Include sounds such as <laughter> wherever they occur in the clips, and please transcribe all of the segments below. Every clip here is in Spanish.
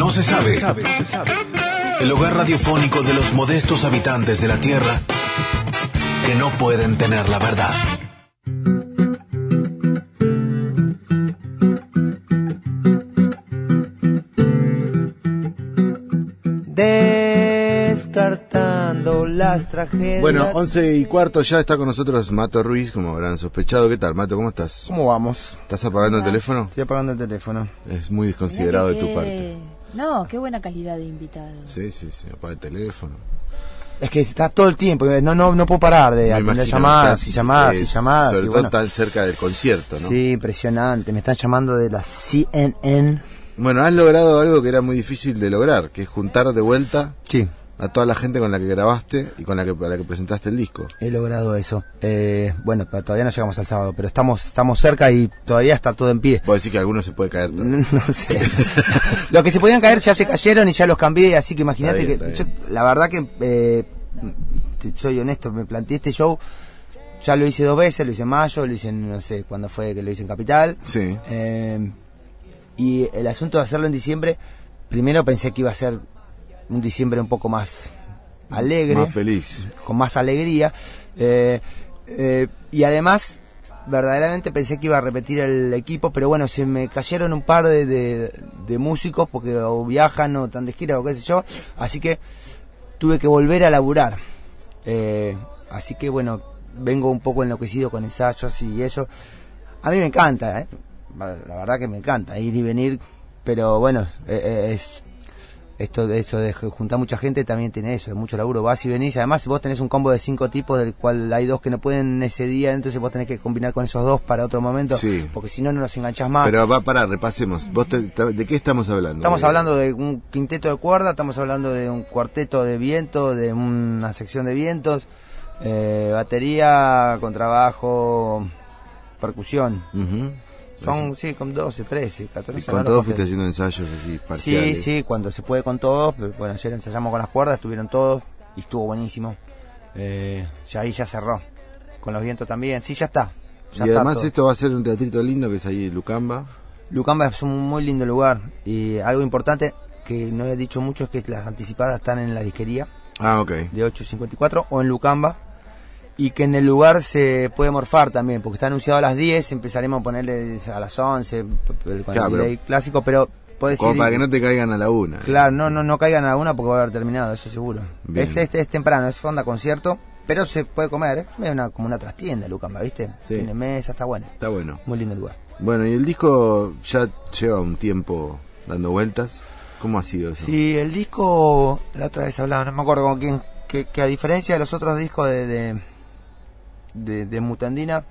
No se sabe. El hogar radiofónico de los modestos habitantes de la Tierra que no pueden tener la verdad. Descartando las tragedias. Bueno, 11 y cuarto ya está con nosotros Mato Ruiz, como habrán sospechado. ¿Qué tal, Mato? ¿Cómo estás? ¿Cómo vamos? ¿Estás apagando el teléfono? Estoy apagando el teléfono. Es muy desconsiderado de tu parte. No, qué buena calidad de invitado. Sí, sí, sí, apaga el teléfono. Es que está todo el tiempo, no no no puedo parar de atender llamadas y estás, llamadas eh, y llamadas. Sobre y todo tan cerca del concierto, ¿no? Sí, impresionante. Me están llamando de la CNN. Bueno, has logrado algo que era muy difícil de lograr, que es juntar de vuelta Sí, a toda la gente con la que grabaste y con la que, la que presentaste el disco. he logrado eso. Eh, bueno, todavía no llegamos al sábado, pero estamos estamos cerca y todavía está todo en pie. Puedo decir que alguno se puede caer. todavía. <laughs> No sé. <laughs> Los que se podían caer ya se cayeron y ya los cambié, así que imagínate que yo, la verdad que eh, soy honesto, me planteé este show, ya lo hice dos veces, lo hice en mayo, lo hice en, no sé cuándo fue que lo hice en Capital. Sí. Eh, y el asunto de hacerlo en diciembre, primero pensé que iba a ser un diciembre un poco más alegre Más feliz. con más alegría. eh, eh, y además, verdaderamente pensé que iba a repetir el equipo, pero bueno, se me cayeron un par de, de- de músicos porque o viajan o están de gira o qué sé yo. Así que tuve que volver a laburar. Eh, así que bueno, vengo un poco enloquecido con ensayos y eso. A mí me encanta, la verdad que me encanta ir y venir, pero bueno, es esto de eso de juntar mucha gente también tiene eso, es mucho laburo, vas y venís, además vos tenés un combo de cinco tipos del cual hay dos que no pueden ese día, entonces vos tenés que combinar con esos dos para otro momento, Sí. porque si no no los enganchás más. Pero va para, repasemos. ¿Vos te- ¿De qué estamos hablando? Estamos hablando de un quinteto de cuerda, estamos hablando de un cuarteto de viento, de una sección de vientos, eh, batería, contrabajo, percusión. Ujú. Son, sí, con 12, 13, 14. Y no con todos fuiste haciendo ensayos así Sí, parciales. sí, cuando se puede con todos. Bueno, ayer ensayamos con las cuerdas, estuvieron todos y estuvo buenísimo. Eh, ya ahí ya cerró. Con los vientos también. Sí, ya está. Ya y está además todo. esto va a ser un teatrito lindo que es ahí en Lucamba. Lucamba es un muy lindo lugar. Y algo importante que no he dicho mucho es que las anticipadas están en la disquería Ah, ok. de 8.54 o en Lucamba. Y que en el lugar se puede morfar también, porque está anunciado a las 10, empezaremos a ponerle a las 11 el- Claro, el pero- delay clásico, pero puede Como ser para que no te caigan a la una. Claro, no, no, no caigan a una porque va a haber terminado, eso seguro. Bien. Es, este es temprano, es fonda concierto, pero se puede comer, es una, como una trastienda Lucamba, ¿viste? Sí. Tiene mesa, está bueno. Está bueno. Muy lindo el lugar. Bueno, y el disco ya lleva un tiempo dando vueltas. ¿Cómo ha sido eso? Sí, el disco, la otra vez hablaba, no me acuerdo con quién, que, que a diferencia de los otros discos de, de, de, Mutandina,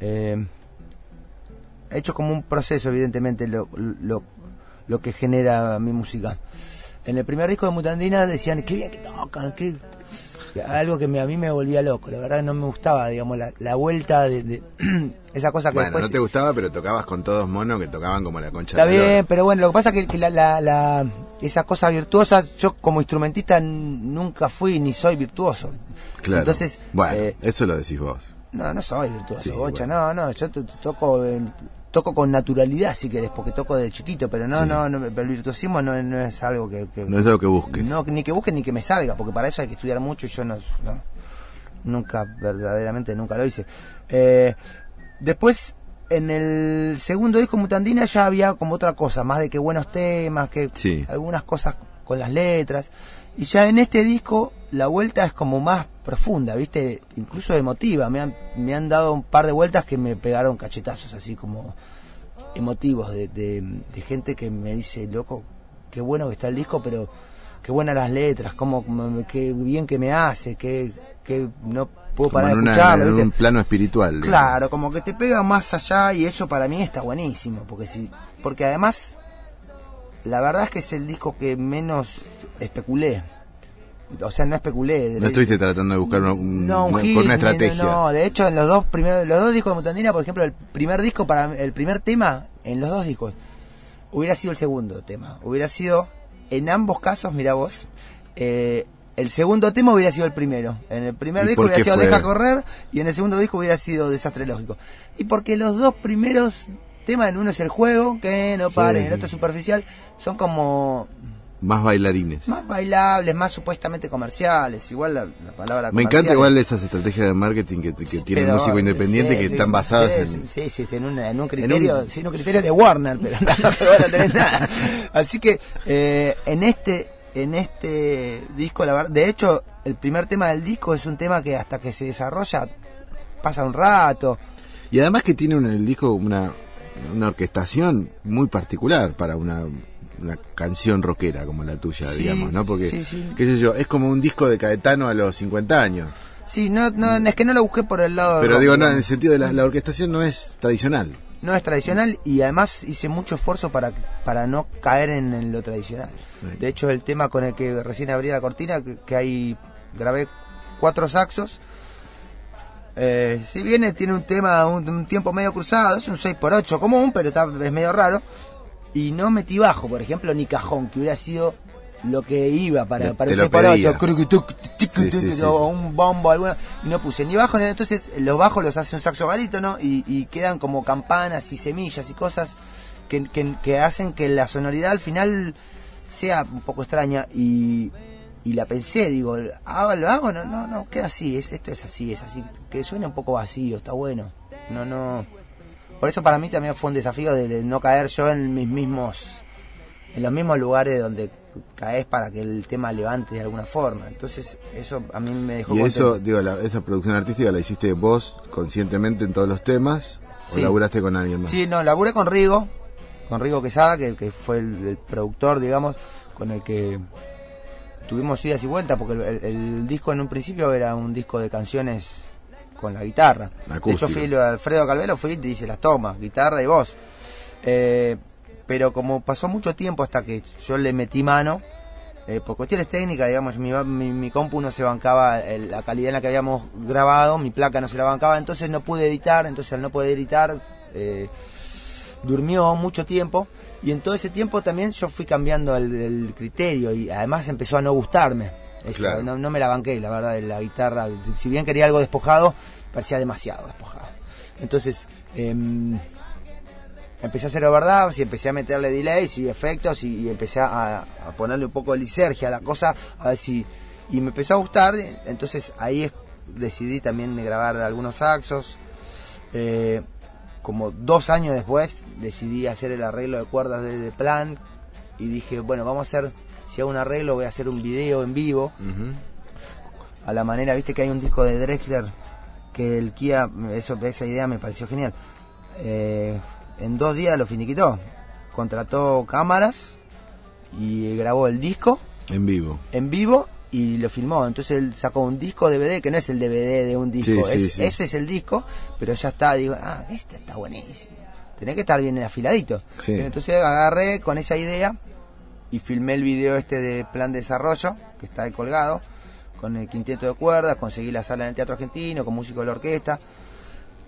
eh, he hecho como un proceso, evidentemente, lo, lo, lo que genera mi música. En el primer disco de Mutandina decían, qué bien que tocan, qué... Algo que me- a mí me volvía loco, la verdad no me gustaba, digamos, la, la vuelta de, de <clears throat> esa cosa que Bueno, después... no te gustaba, pero tocabas con todos monos que tocaban como la concha Está de la lora. bien, pero bueno, lo que pasa es que, que la, la- la- esa cosa virtuosa, yo como instrumentista nunca fui ni soy virtuoso. Claro. Entonces, bueno, eh, eso lo decís vos. no, no soy virtuoso, Sí, bocha, bueno. no, no, yo to- to- toco toco con naturalidad si querés, porque toco de chiquito, pero no, Sí. no, no, pero el virtuosismo no, no es algo que, que- No es algo que busques. no, ni que busque ni que me salga, porque para eso hay que estudiar mucho y yo no, no- nunca, verdaderamente nunca lo hice. Eh, después, en el segundo disco Mutandina ya había como otra cosa, más de que buenos temas, que Sí. algunas cosas con las letras. Y ya en este disco la vuelta es como más profunda, ¿viste? Incluso emotiva. Me han, me han dado un par de vueltas que me pegaron cachetazos así como emotivos de, de- de gente que me dice, loco, qué bueno que está el disco, pero qué buenas las letras, cómo, qué bien que me hace, que, que no puedo Como parar en, de una- en ¿viste? un plano espiritual. digamos. Claro, como que te pega más allá y eso para mí está buenísimo, porque si, porque además la verdad es que es el disco que menos especulé. O sea, no especulé. de- No estuviste tratando de buscar una, un- no, un una- hit, con una ni- estrategia. No, de hecho en los dos primeros, los dos discos de Mutandina, por ejemplo, el primer disco para el primer tema en los dos discos hubiera sido el segundo tema. Hubiera sido en ambos casos, mira vos, eh, el segundo tema hubiera sido el primero. En el primer ¿Y disco hubiera sido fue? Deja correr y en el segundo disco hubiera sido Desastre lógico. Y porque los dos primeros temas, en uno es el juego, que no pare, Sí. el otro es superficial, son como Más bailarines. más bailables, más supuestamente comerciales, igual la, la palabra Me encanta igual es- esas estrategias de marketing que, que tiene el pero, músico independiente sí, que sí, están basadas sí, en... sí, sí, sí, en, una- en un criterio, un- sí, en un criterio de Warner, pero <laughs> no, no van a tener nada. Así que eh, en este en este disco, la verdad, de hecho, el primer tema del disco es un tema que hasta que se desarrolla pasa un rato. Y además que tiene un- el disco una, una orquestación muy particular para una, una canción rockera como la tuya, Sí, digamos, ¿no? Porque, sí, sí. qué sé yo, es como un disco de Caetano a los 50 años. Sí, no, no, es que no lo busqué por el lado. Pero rock, digo, no, en el sentido de la, la orquestación no es tradicional. no es tradicional y además hice mucho esfuerzo para, para no caer en, en lo tradicional. De hecho, el tema con el que recién abrí la cortina, que, que ahí grabé cuatro saxos, eh, si bien tiene un tema, un, un tiempo medio cruzado, es un 6x8 común, pero está, es medio raro, y no metí bajo, por ejemplo, ni cajón, que hubiera sido lo que iba para, para un lo pedía. 6x8, cruc, tuc, tic, Sí, sí, sí, o un bombo, alguna, y no puse ni bajo, ni entonces los bajos los hace un saxo barítono y, y quedan como campanas y semillas y cosas que, que, que hacen que la sonoridad al final sea un poco extraña y, y la pensé, digo, ¿hago, ¿lo hago? No, no, no, queda así, es, esto es así, es así, que suene un poco vacío, está bueno. No, no. Por eso para mí también fue un desafío de, de no caer yo en mis mismos, en los mismos lugares donde caes para que el tema levante de alguna forma. Entonces eso a mí me dejó Y eso, contento. digo, la- esa producción artística la hiciste vos conscientemente en todos los temas o Sí. laburaste con alguien más. Sí, no, laburé con Rigo, con Rigo Quesada, que, que fue el, el productor, digamos, con el que tuvimos idas y vueltas, porque el, el- el disco en un principio era un disco de canciones con la guitarra. De hecho, fui Alfredo Calvelo, fui y te dice las tomas, guitarra y voz. Eh, pero como pasó mucho tiempo hasta que yo le metí mano, eh, por cuestiones técnicas, digamos, mi, mi, mi compu no se bancaba el- la calidad en la que habíamos grabado, mi placa no se la bancaba, entonces no pude editar, entonces al no poder editar, eh, durmió mucho tiempo y en todo ese tiempo también yo fui cambiando el, el criterio y además empezó a no gustarme. Claro. no, no me la banqué, la verdad, de la guitarra. Si- bien quería algo despojado, parecía demasiado despojado. Entonces, em, empecé a hacer overdubs y empecé a meterle delays y efectos y, y empecé a, a ponerle un poco de lisergia a la cosa, a ver si... Y me empezó a gustar, entonces ahí decidí también de grabar algunos saxos. Eh, como dos años después decidí hacer el arreglo de cuerdas de, de plan y dije, bueno, vamos a hacer, si hago un arreglo voy a hacer un video en vivo a la manera, viste que hay un disco de Drexler que el Kia, eso, esa idea me pareció genial. Eh, en dos días lo finiquitó. Contrató cámaras y grabó el disco En vivo. en vivo y lo filmó. Entonces él sacó un disco DVD que no es el DVD de un disco, Sí, sí, es- sí. ese es el disco, pero ya está. Digo, ah, este está buenísimo. Tenés que estar bien afiladito. Entonces agarré con esa idea y filmé el video este de plan de desarrollo, que está ahí colgado, con el quinteto de cuerdas, conseguí la sala en el Teatro Argentino, con músico de la orquesta,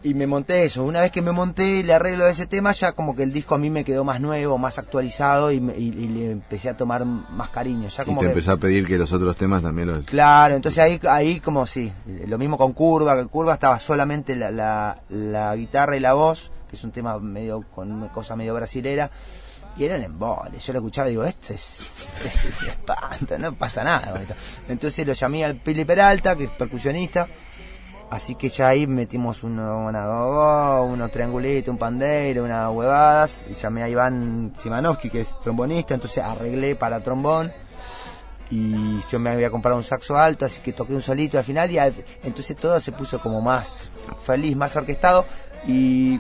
y me monté eso. Una vez que me monté el arreglo de ese tema, ya como que el disco a mí me quedó más nuevo, más actualizado, y, me- y- y le empecé a tomar más cariño. Ya Y como te que- empezó a pedir que los otros temas también los... Claro, entonces ahí, ahí como sí, lo mismo con Curva, que Curva estaba solamente la, la, la guitarra y la voz, que es un tema medio con una cosa medio brasilera, y eran embole. Yo lo escuchaba y digo, esto es, <laughs> es, es espanto, no pasa nada. con esto. Entonces lo llamé al Pili Peralta, que es percusionista, así que ya ahí metimos uno, una unos triangulitos, un pandeiro, unas huevadas, y llamé a Iván Simanowski, que es trombonista, entonces arreglé para trombón y yo me había comprado un saxo alto, así que toqué un solito al final y entonces todo se puso como más feliz, más orquestado y,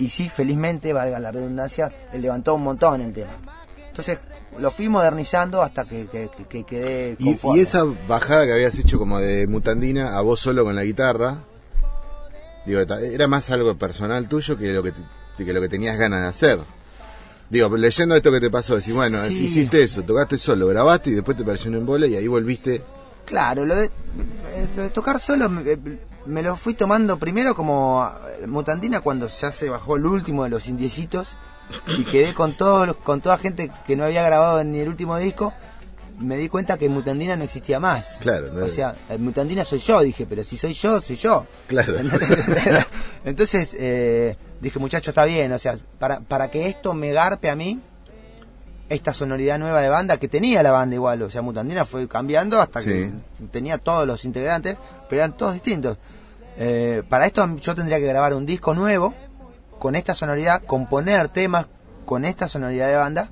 y sí, felizmente, valga la redundancia, le levantó un montón el tema. Entonces lo fui modernizando hasta que, que, que- que quedé Y, y esa bajada que habías hecho como de mutandina a vos solo con la guitarra, digo, era más algo personal tuyo que lo que, te- que lo que tenías ganas de hacer. Digo, leyendo esto que te pasó, decís, bueno, Sí. hiciste eso, tocaste solo, grabaste y después te pareció un embole y ahí volviste. Claro, lo de, eh, lo de tocar solo me, lo fui tomando primero como eh, mutandina cuando ya se bajó el último de los indiecitos y quedé con todos con toda gente que no había grabado ni el último disco. me di cuenta que Mutandina no existía más. Claro, no- O sea, eh, Mutandina soy yo, dije, pero si soy yo, soy yo. Claro. <laughs> Entonces eh, dije, muchacho, está bien, o sea, para, para que esto me garpe a mí, esta sonoridad nueva de banda que tenía la banda igual, o sea, Mutandina fue cambiando hasta que Sí. tenía todos los integrantes, pero eran todos distintos. Eh, para esto yo tendría que grabar un disco nuevo, con esta sonoridad, componer temas con esta sonoridad de banda,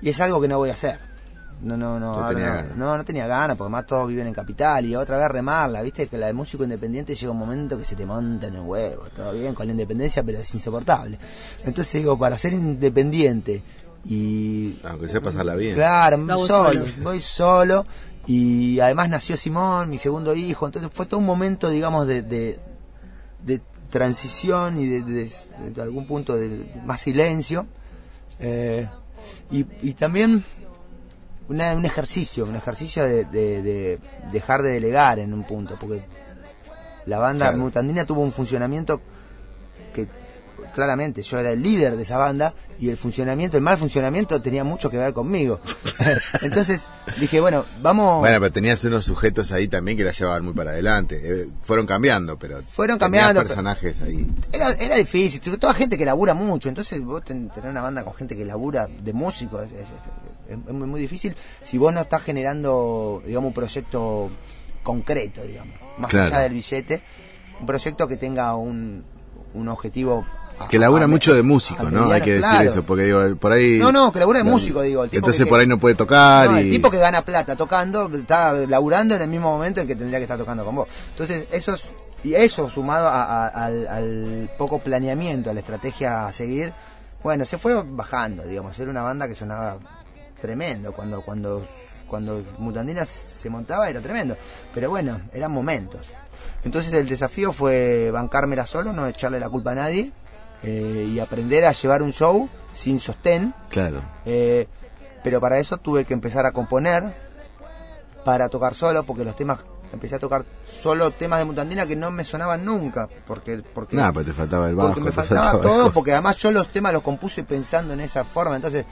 y es algo que no voy a hacer. No, no, no, No tenía no, ganas. no, no tenía ganas, porque más todos viven en capital y otra vez remarla, viste que la de músico independiente llega un momento que se te monta en el huevo, todo bien con la independencia, pero es insoportable. Entonces digo, para ser independiente y Aunque sea pasarla bien. Claro, solo, voy solo y además nació Simón, mi segundo hijo, entonces fue todo un momento, digamos, de, de, de transición y de, de- de algún punto de más silencio. Eh, y, y también una- un ejercicio, un ejercicio de, de- de dejar de delegar en un punto, porque la banda Claro. Mutandina tuvo un funcionamiento que claramente yo era el líder de esa banda y el funcionamiento, el mal funcionamiento tenía mucho que ver conmigo. <laughs> Entonces dije, bueno, vamos... Bueno, pero tenías unos sujetos ahí también que la llevaban muy para adelante. Eh, fueron cambiando, pero. Fueron cambiando, personajes ahí. Era, era difícil, toda gente que labura mucho, entonces vos ten- tener una banda con gente que labura de músicos es, es- es- es muy, muy difícil si vos no estás generando, digamos, un proyecto concreto, digamos, más Claro. allá del billete, un proyecto que tenga un, un objetivo... Que labura mucho de músico, ¿no? Hay que decir claro. eso, porque digo, por ahí. No, no, que labura de la- músico, digo, el tipo Entonces que- por ahí no puede tocar No, y. el tipo que gana plata tocando está laburando en el mismo momento en que tendría que estar tocando con vos. Entonces, eso es- y eso sumado a- a- al, al poco planeamiento, a la estrategia a seguir, bueno, se fue bajando, digamos, era una banda que sonaba tremendo cuando cuando cuando Mutandina se se montaba era tremendo, pero bueno, eran momentos. Entonces el desafío fue bancármela solo, no echarle la culpa a nadie eh, y aprender a llevar un show sin sostén Claro. eh, pero para eso tuve que empezar a componer para tocar solo, porque los temas empecé a tocar solo temas de Mutandina que no me sonaban nunca, porque porque Nada, pero te faltaba el bajo. porque me faltaba faltaba todo, porque además yo los temas los compuse pensando en esa forma, entonces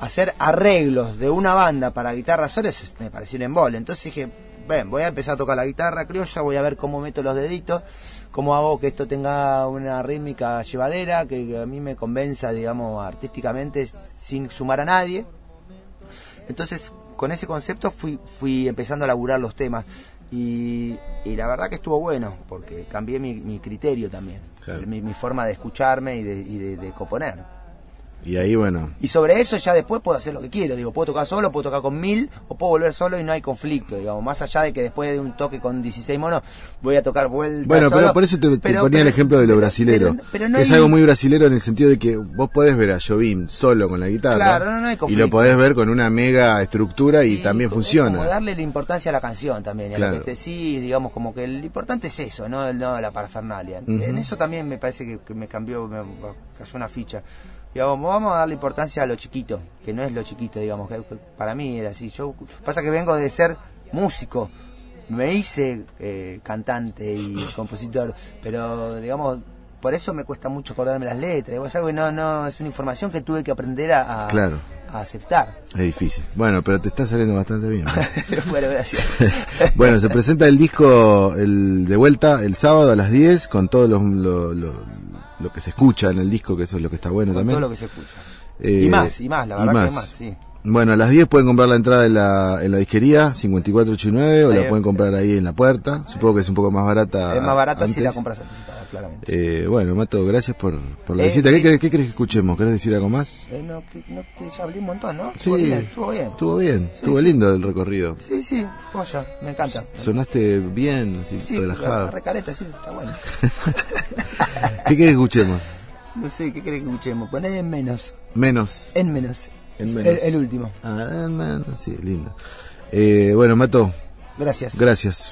hacer arreglos de una banda para guitarra sola me pareció un embole, entonces dije, ven, voy a empezar a tocar la guitarra criolla, voy a ver cómo meto los deditos, cómo hago que esto tenga una rítmica llevadera, que, que a mí me convenza, digamos, artísticamente sin sumar a nadie. Entonces, con ese concepto fui, fui empezando a laburar los temas. Y, y la verdad que estuvo bueno, porque cambié mi, mi criterio también, Claro. mi, mi forma de escucharme y de, y de- de componer. Y ahí, bueno. Y sobre eso ya después puedo hacer lo que quiero, digo, puedo tocar solo, puedo tocar con mil, o puedo volver solo y no hay conflicto, digamos, más allá de que después de un toque con 16 monos voy a tocar vuelta Bueno, solo, pero por eso te, te pero- ponía el pero- ejemplo de lo pero- brasilero. no que es hay- algo muy brasilero en el sentido de que vos podés ver a Jovim solo con la guitarra. Claro, no, no hay y conflicto. lo podés ver con una mega estructura y Sí, también como- funciona. Como darle la importancia a la canción también, y a Claro. lo que te sí, digamos, como que lo importante es eso, no, no la parafernalia. Ujú. En eso también me parece que, que me cambió, me cayó una ficha. Digamos, vamos a darle importancia a lo chiquito, que no es lo chiquito, digamos, que, para mí era así. Yo pasa que vengo de ser músico, me hice eh, cantante y compositor, pero digamos, por eso me cuesta mucho acordarme las letras. Es algo que no, no, es una información que tuve que aprender a, a- Claro. a aceptar. Es difícil. Bueno, pero te está saliendo bastante bien. ¿no? <laughs> bueno, gracias. <laughs> bueno, se presenta el disco el de vuelta el sábado a las 10 con todo lo, lo, lo- lo que se escucha en el disco, que eso es lo que está bueno con también. todo lo que se escucha. Eh, y más, y más, la verdad más. que más, sí. Bueno, a las 10 pueden comprar la entrada en la, en la disquería 5489 o la pueden comprar ahí en la puerta. Supongo que es un poco más barata. es más barata si la compras anticipada, claramente. Eh, bueno, Mato, gracias por, por la Eh, visita. ¿Qué, querés, ¿Qué querés que escuchemos? ¿Querés decir algo más? Eh, no, que, no, que ya hablé un montón, ¿no? Sí, Estuvo bien, estuvo bien. Estuvo bien, Sí, estuvo sí. lindo el recorrido. Sí, sí, joya, me encanta. Sonaste bien, así, sí, relajado. recareta, sí, está bueno. <laughs> ¿Qué querés que escuchemos? no sé, ¿qué querés que escuchemos? Poné en menos, Menos. en menos. En menos. El, el último. Ah, man, sí, lindo. Eh, bueno, Mato, Gracias. gracias.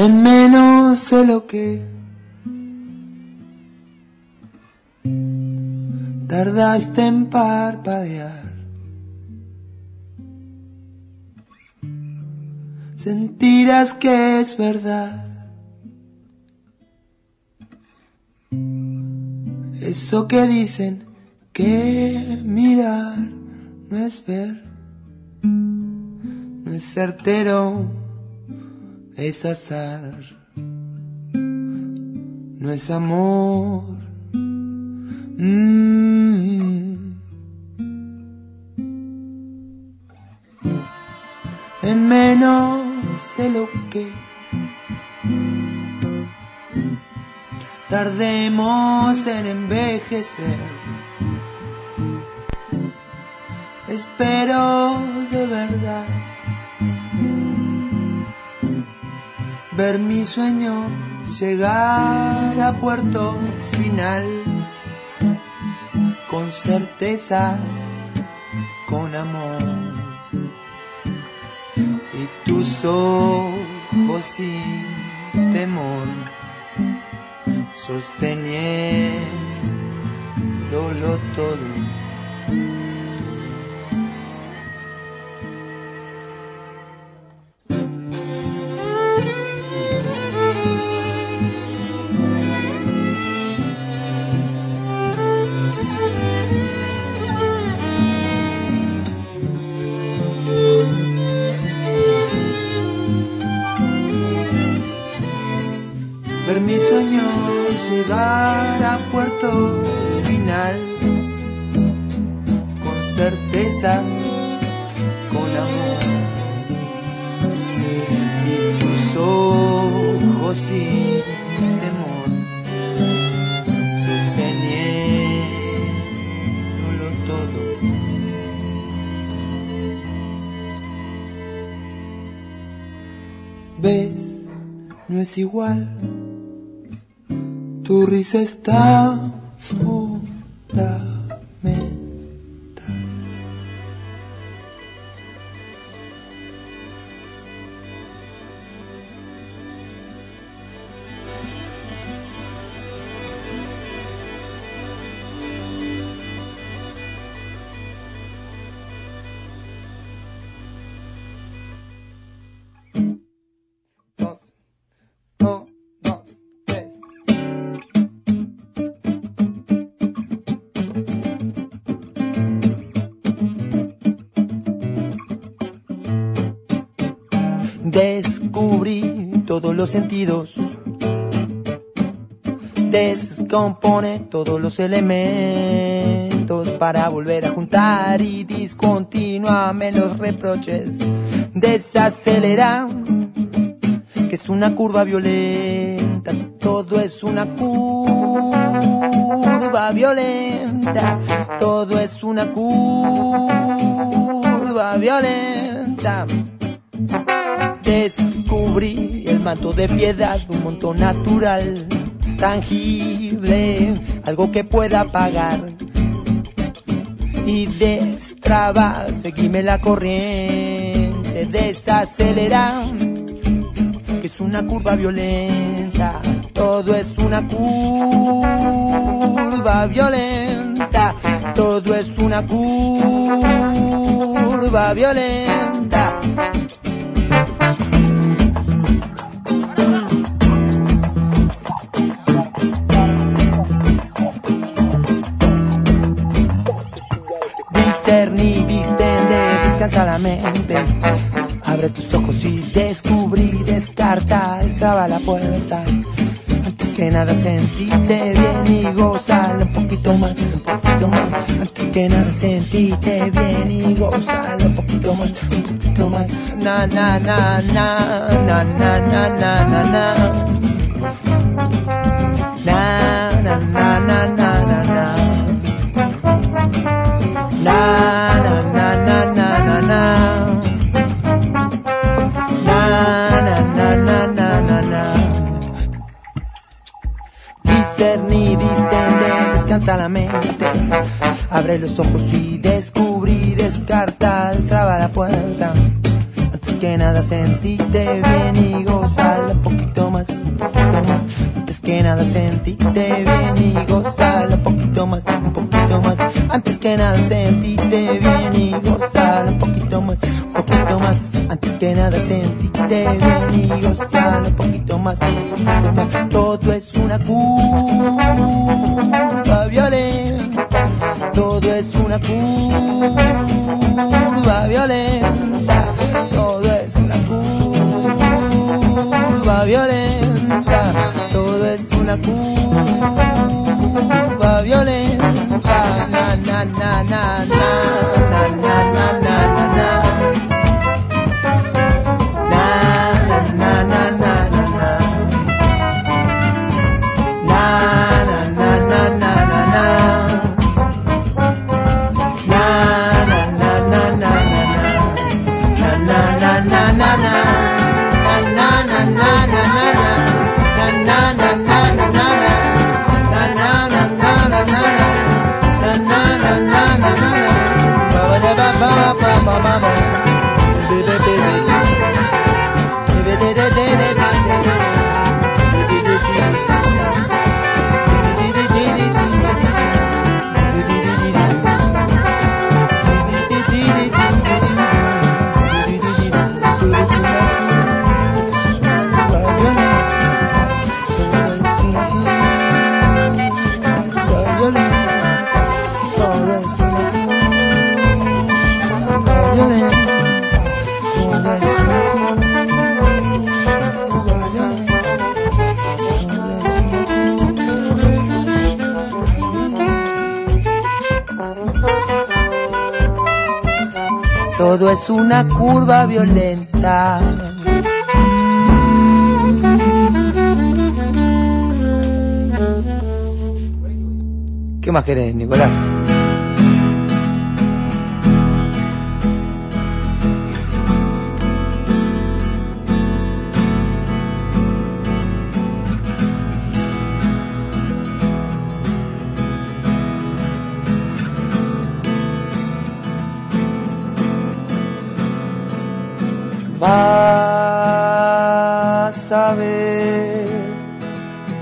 En menos de lo que tardaste en parpadear. Sentirás que es verdad. Eso que dicen que mirar no es ver, no es certero, es azar, no es amor. Mm. En menos de lo que tardemos en envejecer. Mi sueño llegar a puerto final con certeza, con amor y tus ojos sin temor sosteniéndolo todo. No es igual. Tu risa está fundamental. Los sentidos. Descompone todos los elementos para volver a juntar y discontinuame los reproches. Desacelera, que es una curva violenta. Todo es una curva violenta. Todo es una curva violenta. Descubrí el manto de piedad, un monto natural, tangible, algo que pueda pagar. Y destraba, seguime la corriente, desacelera, que es una curva violenta, todo es una curva violenta, todo es una curva violenta. Descansa la mente. Abre tus ojos y descubrí, descarta, destraba la puerta. Antes que nada sentíte bien y gozala un poquito más, un poquito más. Antes que nada sentíte bien y gozala un poquito más, un poquito más. Na na na na na na na na. Na descansa la mente. Abre los ojos y descubrí, descarta, destraba la puerta. Antes que nada sentíte bien y gozala un poquito más, un poquito más. Antes que nada sentíte bien y gozala un poquito más, un poquito más. Antes que nada sentíte bien y gozalo un poquito más, un poquito más. Antes que nada sentíte bien y gozalo un poquito más, un poquito más. Todo es una curva violenta, todo es una curva violenta, todo es una curva violenta, todo es una curva na na una curva violenta. ¿Qué más querés, Nicolás?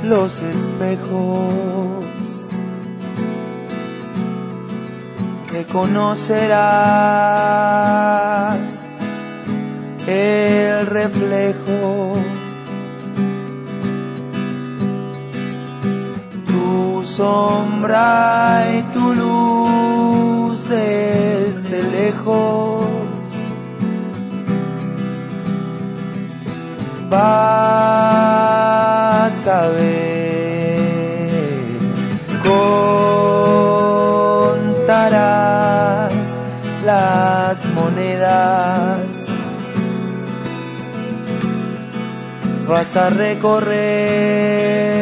Los espejos, reconocerás el reflejo. Tu sombra y tu luz desde lejos. Vas a ver, contarás las monedas, vas a recorrer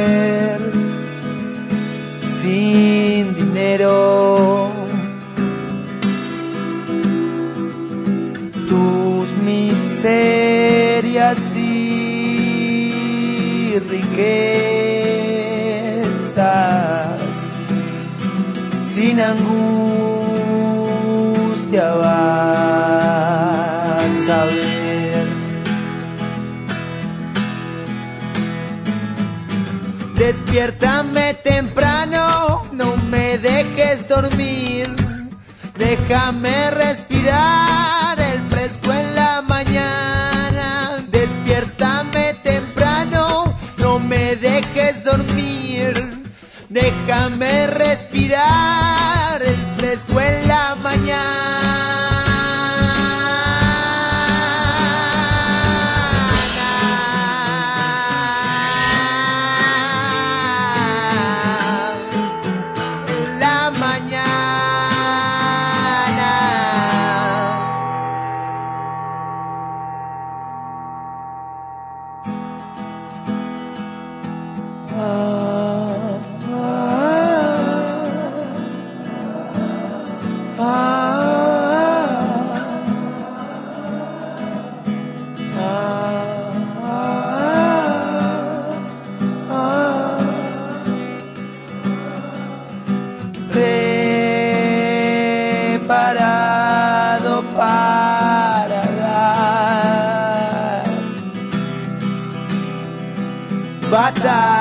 sin angustia vas a ver. Despiértame temprano, no me dejes dormir, déjame respirar side.